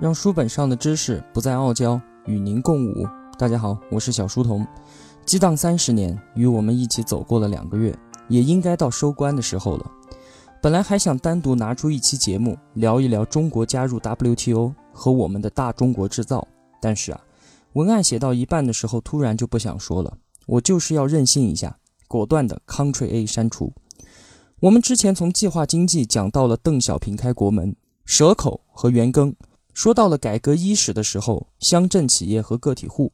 让书本上的知识不再傲娇，与您共舞。大家好，我是小书童。激荡三十年，与我们一起走过了两个月，也应该到收官的时候了。本来还想单独拿出一期节目聊一聊中国加入 WTO 和我们的大中国制造，但是啊，文案写到一半的时候，突然就不想说了。我就是要任性一下，果断的 Ctrl A 删除。我们之前从计划经济讲到了邓小平开国门、蛇口和元庚。说到了改革伊始的时候，乡镇企业和个体户；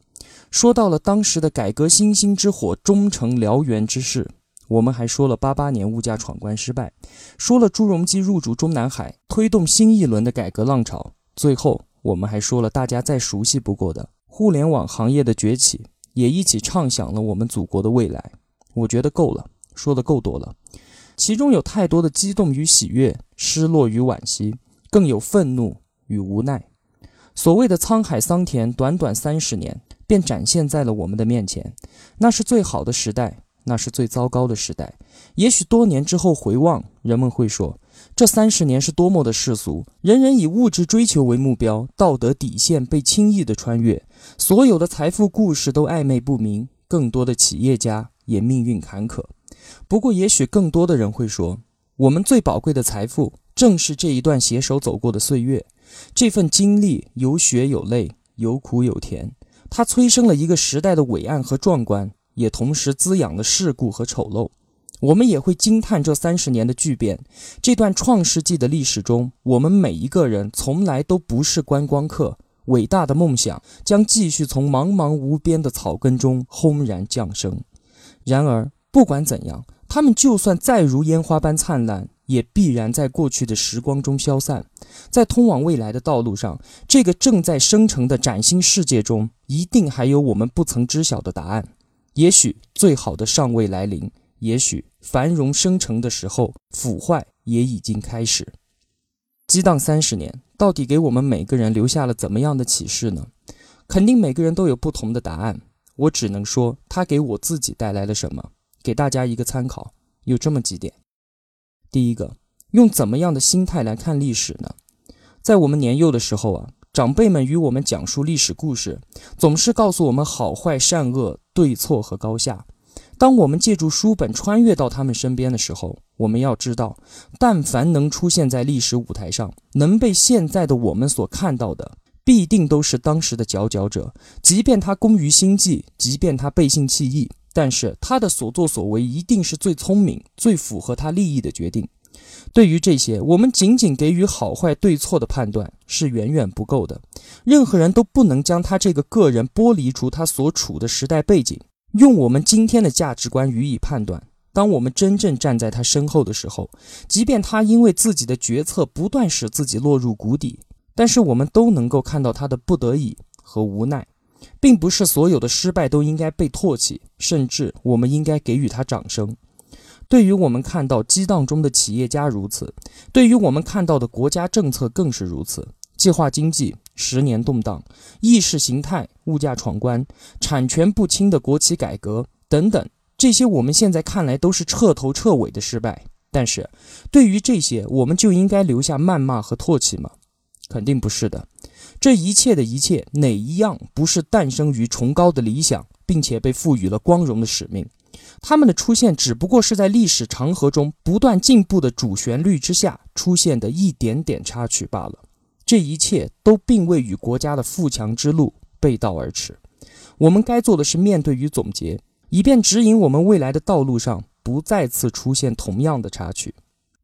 说到了当时的改革星星之火终成燎原之势。我们还说了八八年物价闯关失败，说了朱镕基入主中南海，推动新一轮的改革浪潮。最后，我们还说了大家再熟悉不过的互联网行业的崛起，也一起畅想了我们祖国的未来。我觉得够了，说的够多了，其中有太多的激动与喜悦，失落与惋惜，更有愤怒。与无奈，所谓的沧海桑田，短短三十年便展现在了我们的面前。那是最好的时代，那是最糟糕的时代。也许多年之后回望，人们会说，这三十年是多么的世俗，人人以物质追求为目标，道德底线被轻易的穿越，所有的财富故事都暧昧不明，更多的企业家也命运坎坷。不过，也许更多的人会说，我们最宝贵的财富，正是这一段携手走过的岁月。这份经历有血有泪，有苦有甜，它催生了一个时代的伟岸和壮观，也同时滋养了世故和丑陋。我们也会惊叹这三十年的巨变。这段创世纪的历史中，我们每一个人从来都不是观光客。伟大的梦想将继续从茫茫无边的草根中轰然降生。然而，不管怎样，他们就算再如烟花般灿烂。也必然在过去的时光中消散，在通往未来的道路上，这个正在生成的崭新世界中，一定还有我们不曾知晓的答案。也许最好的尚未来临，也许繁荣生成的时候，腐坏也已经开始。激荡三十年，到底给我们每个人留下了怎么样的启示呢？肯定每个人都有不同的答案。我只能说，它给我自己带来了什么，给大家一个参考。有这么几点。第一个，用怎么样的心态来看历史呢？在我们年幼的时候啊，长辈们与我们讲述历史故事，总是告诉我们好坏善恶、对错和高下。当我们借助书本穿越到他们身边的时候，我们要知道，但凡能出现在历史舞台上，能被现在的我们所看到的，必定都是当时的佼佼者。即便他功于心计，即便他背信弃义。但是他的所作所为一定是最聪明、最符合他利益的决定。对于这些，我们仅仅给予好坏对错的判断是远远不够的。任何人都不能将他这个个人剥离出他所处的时代背景，用我们今天的价值观予以判断。当我们真正站在他身后的时候，即便他因为自己的决策不断使自己落入谷底，但是我们都能够看到他的不得已和无奈。并不是所有的失败都应该被唾弃，甚至我们应该给予他掌声。对于我们看到激荡中的企业家如此，对于我们看到的国家政策更是如此。计划经济十年动荡，意识形态物价闯关，产权不清的国企改革等等，这些我们现在看来都是彻头彻尾的失败。但是，对于这些，我们就应该留下谩骂和唾弃吗？肯定不是的。这一切的一切，哪一样不是诞生于崇高的理想，并且被赋予了光荣的使命？他们的出现只不过是在历史长河中不断进步的主旋律之下出现的一点点插曲罢了。这一切都并未与国家的富强之路背道而驰。我们该做的是面对与总结，以便指引我们未来的道路上不再次出现同样的插曲。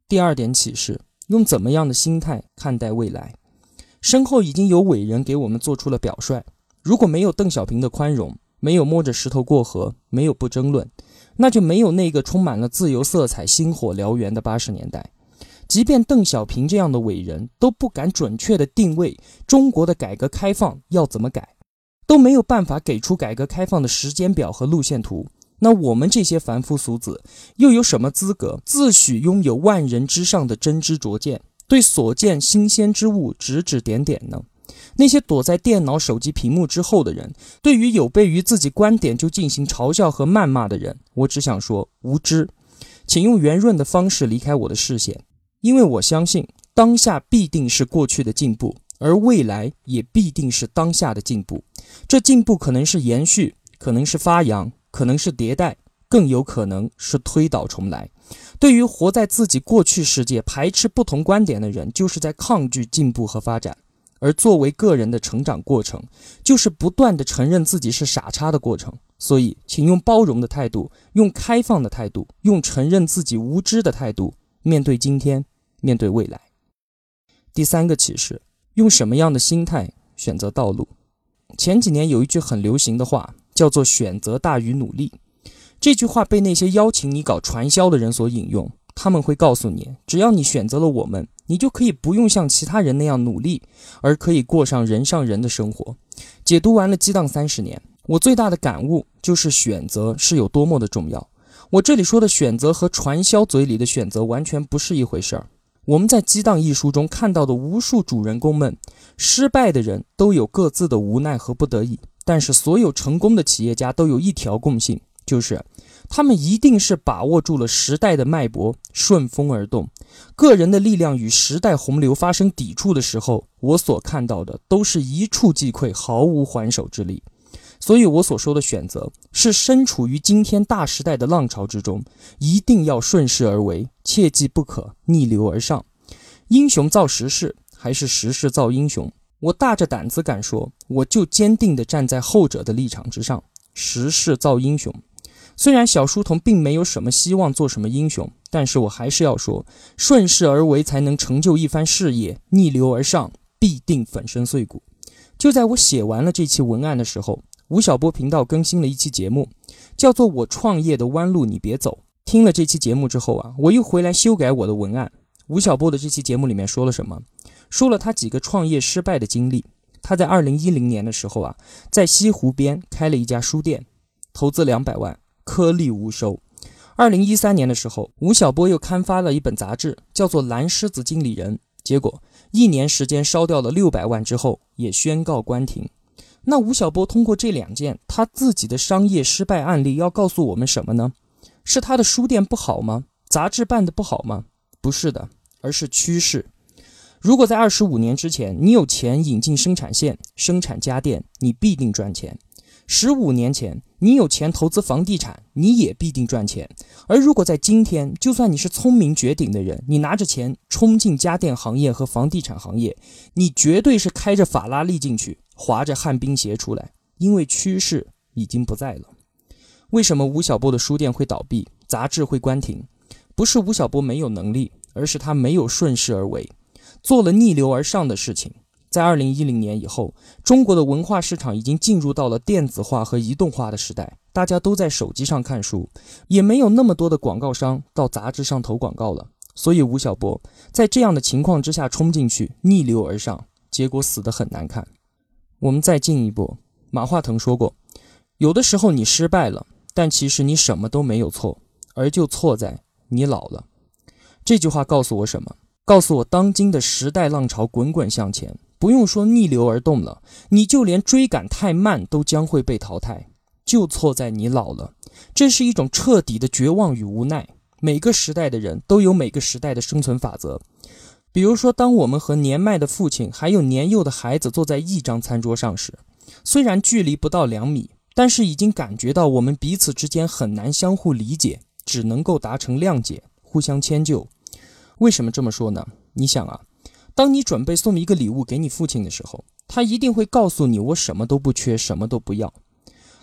第二点启示：用怎么样的心态看待未来？身后已经有伟人给我们做出了表率。如果没有邓小平的宽容，没有摸着石头过河，没有不争论，那就没有那个充满了自由色彩、星火燎原的八十年代。即便邓小平这样的伟人都不敢准确的定位中国的改革开放要怎么改，都没有办法给出改革开放的时间表和路线图。那我们这些凡夫俗子又有什么资格自诩拥有万人之上的真知灼见？对所见新鲜之物指指点点呢？那些躲在电脑、手机屏幕之后的人，对于有悖于自己观点就进行嘲笑和谩骂的人，我只想说无知，请用圆润的方式离开我的视线，因为我相信当下必定是过去的进步，而未来也必定是当下的进步。这进步可能是延续，可能是发扬，可能是迭代，更有可能是推倒重来。对于活在自己过去世界、排斥不同观点的人，就是在抗拒进步和发展；而作为个人的成长过程，就是不断的承认自己是傻叉的过程。所以，请用包容的态度，用开放的态度，用承认自己无知的态度，面对今天，面对未来。第三个启示：用什么样的心态选择道路？前几年有一句很流行的话，叫做“选择大于努力”。这句话被那些邀请你搞传销的人所引用，他们会告诉你，只要你选择了我们，你就可以不用像其他人那样努力，而可以过上人上人的生活。解读完了《激荡三十年》，我最大的感悟就是选择是有多么的重要。我这里说的选择和传销嘴里的选择完全不是一回事儿。我们在《激荡》一书中看到的无数主人公们，失败的人都有各自的无奈和不得已，但是所有成功的企业家都有一条共性。就是，他们一定是把握住了时代的脉搏，顺风而动。个人的力量与时代洪流发生抵触的时候，我所看到的都是一触即溃，毫无还手之力。所以，我所说的选择是身处于今天大时代的浪潮之中，一定要顺势而为，切记不可逆流而上。英雄造时势，还是时势造英雄？我大着胆子敢说，我就坚定地站在后者的立场之上。时势造英雄。虽然小书童并没有什么希望做什么英雄，但是我还是要说，顺势而为才能成就一番事业，逆流而上必定粉身碎骨。就在我写完了这期文案的时候，吴晓波频道更新了一期节目，叫做《我创业的弯路你别走》。听了这期节目之后啊，我又回来修改我的文案。吴晓波的这期节目里面说了什么？说了他几个创业失败的经历。他在二零一零年的时候啊，在西湖边开了一家书店，投资两百万。颗粒无收。二零一三年的时候，吴晓波又刊发了一本杂志，叫做《蓝狮子经理人》。结果一年时间烧掉了六百万之后，也宣告关停。那吴晓波通过这两件他自己的商业失败案例，要告诉我们什么呢？是他的书店不好吗？杂志办的不好吗？不是的，而是趋势。如果在二十五年之前，你有钱引进生产线，生产家电，你必定赚钱。十五年前，你有钱投资房地产，你也必定赚钱。而如果在今天，就算你是聪明绝顶的人，你拿着钱冲进家电行业和房地产行业，你绝对是开着法拉利进去，划着旱冰鞋出来，因为趋势已经不在了。为什么吴晓波的书店会倒闭，杂志会关停？不是吴晓波没有能力，而是他没有顺势而为，做了逆流而上的事情。在二零一零年以后，中国的文化市场已经进入到了电子化和移动化的时代，大家都在手机上看书，也没有那么多的广告商到杂志上投广告了。所以吴晓波在这样的情况之下冲进去，逆流而上，结果死得很难看。我们再进一步，马化腾说过，有的时候你失败了，但其实你什么都没有错，而就错在你老了。这句话告诉我什么？告诉我当今的时代浪潮滚滚向前。不用说逆流而动了，你就连追赶太慢都将会被淘汰，就错在你老了。这是一种彻底的绝望与无奈。每个时代的人都有每个时代的生存法则。比如说，当我们和年迈的父亲还有年幼的孩子坐在一张餐桌上时，虽然距离不到两米，但是已经感觉到我们彼此之间很难相互理解，只能够达成谅解，互相迁就。为什么这么说呢？你想啊。当你准备送一个礼物给你父亲的时候，他一定会告诉你：“我什么都不缺，什么都不要。”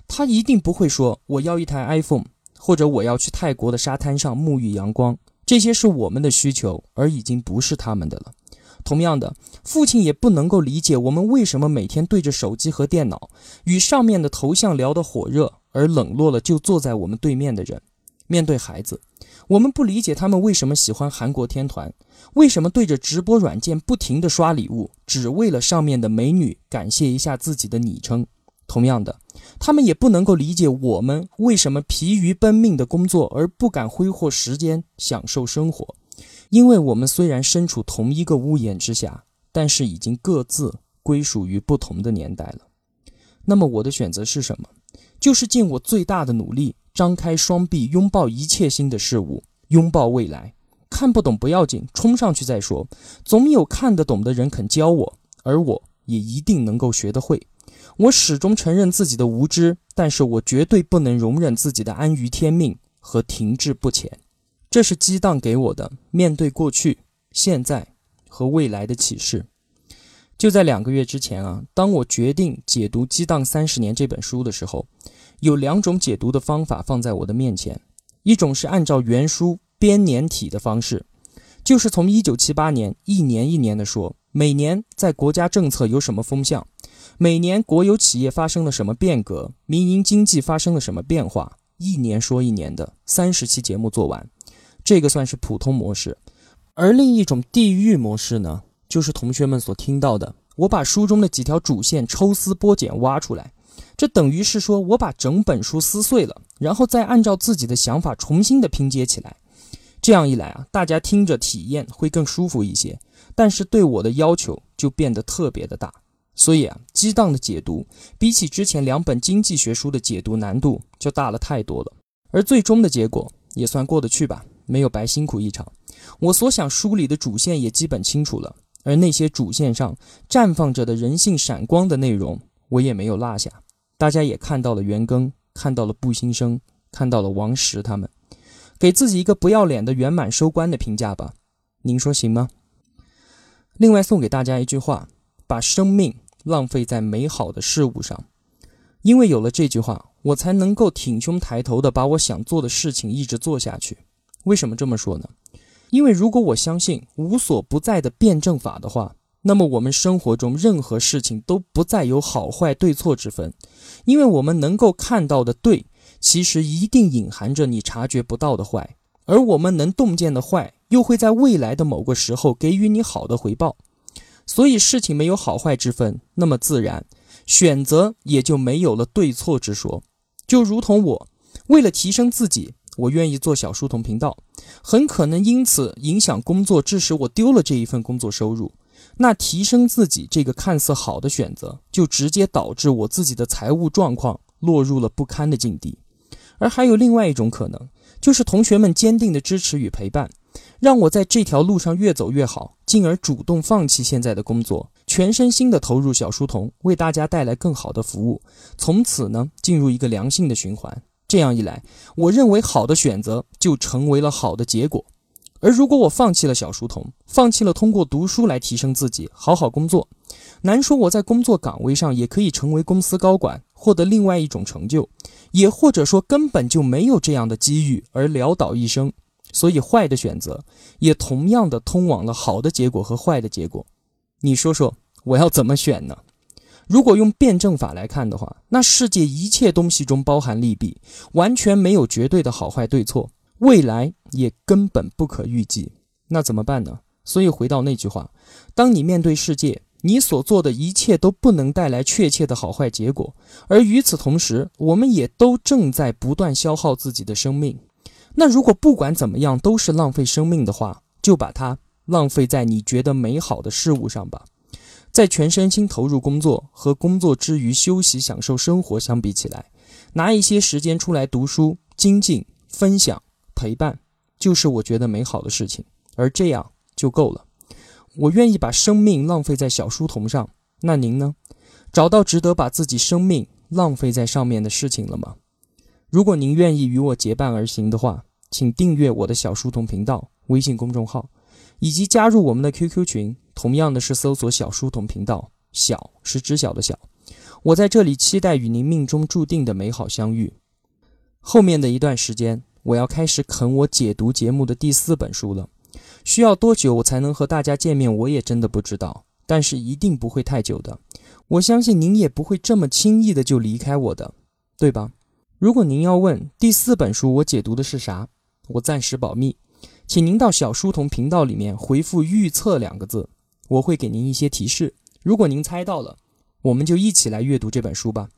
他一定不会说：“我要一台 iPhone，或者我要去泰国的沙滩上沐浴阳光。”这些是我们的需求，而已经不是他们的了。同样的，父亲也不能够理解我们为什么每天对着手机和电脑，与上面的头像聊得火热，而冷落了就坐在我们对面的人。面对孩子。我们不理解他们为什么喜欢韩国天团，为什么对着直播软件不停地刷礼物，只为了上面的美女感谢一下自己的昵称。同样的，他们也不能够理解我们为什么疲于奔命的工作而不敢挥霍时间享受生活，因为我们虽然身处同一个屋檐之下，但是已经各自归属于不同的年代了。那么我的选择是什么？就是尽我最大的努力。张开双臂，拥抱一切新的事物，拥抱未来。看不懂不要紧，冲上去再说。总有看得懂的人肯教我，而我也一定能够学得会。我始终承认自己的无知，但是我绝对不能容忍自己的安于天命和停滞不前。这是激荡给我的面对过去、现在和未来的启示。就在两个月之前啊，当我决定解读《激荡三十年》这本书的时候，有两种解读的方法放在我的面前。一种是按照原书编年体的方式，就是从一九七八年一年一年的说，每年在国家政策有什么风向，每年国有企业发生了什么变革，民营经济发生了什么变化，一年说一年的三十期节目做完，这个算是普通模式。而另一种地狱模式呢？就是同学们所听到的，我把书中的几条主线抽丝剥茧挖出来，这等于是说我把整本书撕碎了，然后再按照自己的想法重新的拼接起来。这样一来啊，大家听着体验会更舒服一些，但是对我的要求就变得特别的大。所以啊，激荡的解读比起之前两本经济学书的解读难度就大了太多了。而最终的结果也算过得去吧，没有白辛苦一场。我所想梳理的主线也基本清楚了。而那些主线上绽放着的人性闪光的内容，我也没有落下。大家也看到了袁庚，看到了步新生，看到了王石他们，给自己一个不要脸的圆满收官的评价吧。您说行吗？另外送给大家一句话：把生命浪费在美好的事物上。因为有了这句话，我才能够挺胸抬头的把我想做的事情一直做下去。为什么这么说呢？因为如果我相信无所不在的辩证法的话，那么我们生活中任何事情都不再有好坏对错之分，因为我们能够看到的对，其实一定隐含着你察觉不到的坏，而我们能洞见的坏，又会在未来的某个时候给予你好的回报。所以事情没有好坏之分，那么自然选择也就没有了对错之说。就如同我为了提升自己。我愿意做小书童频道，很可能因此影响工作，致使我丢了这一份工作收入。那提升自己这个看似好的选择，就直接导致我自己的财务状况落入了不堪的境地。而还有另外一种可能，就是同学们坚定的支持与陪伴，让我在这条路上越走越好，进而主动放弃现在的工作，全身心的投入小书童，为大家带来更好的服务。从此呢，进入一个良性的循环。这样一来，我认为好的选择就成为了好的结果。而如果我放弃了小书童，放弃了通过读书来提升自己、好好工作，难说我在工作岗位上也可以成为公司高管，获得另外一种成就，也或者说根本就没有这样的机遇而潦倒一生。所以，坏的选择也同样的通往了好的结果和坏的结果。你说说，我要怎么选呢？如果用辩证法来看的话，那世界一切东西中包含利弊，完全没有绝对的好坏对错，未来也根本不可预计。那怎么办呢？所以回到那句话，当你面对世界，你所做的一切都不能带来确切的好坏结果，而与此同时，我们也都正在不断消耗自己的生命。那如果不管怎么样都是浪费生命的话，就把它浪费在你觉得美好的事物上吧。在全身心投入工作和工作之余休息享受生活相比起来，拿一些时间出来读书、精进、分享、陪伴，就是我觉得美好的事情，而这样就够了。我愿意把生命浪费在小书童上，那您呢？找到值得把自己生命浪费在上面的事情了吗？如果您愿意与我结伴而行的话，请订阅我的小书童频道微信公众号，以及加入我们的 QQ 群。同样的是搜索小书童频道，小是知晓的小。我在这里期待与您命中注定的美好相遇。后面的一段时间，我要开始啃我解读节目的第四本书了。需要多久我才能和大家见面，我也真的不知道。但是一定不会太久的。我相信您也不会这么轻易的就离开我的，对吧？如果您要问第四本书我解读的是啥，我暂时保密，请您到小书童频道里面回复“预测”两个字。我会给您一些提示，如果您猜到了，我们就一起来阅读这本书吧，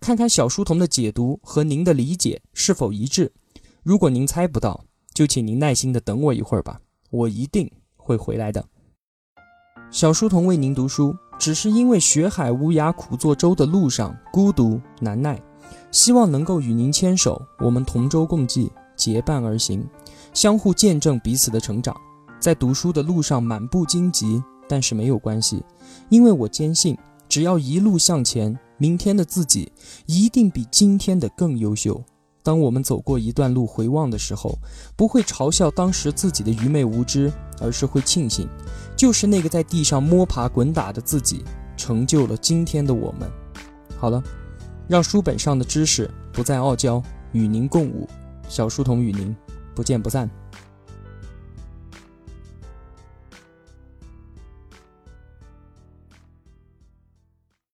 看看小书童的解读和您的理解是否一致。如果您猜不到，就请您耐心的等我一会儿吧，我一定会回来的。小书童为您读书，只是因为学海无涯苦作舟的路上孤独难耐，希望能够与您牵手，我们同舟共济，结伴而行，相互见证彼此的成长。在读书的路上满布荆棘，但是没有关系，因为我坚信，只要一路向前，明天的自己一定比今天的更优秀。当我们走过一段路回望的时候，不会嘲笑当时自己的愚昧无知，而是会庆幸，就是那个在地上摸爬滚打的自己，成就了今天的我们。好了，让书本上的知识不再傲娇，与您共舞。小书童与您不见不散。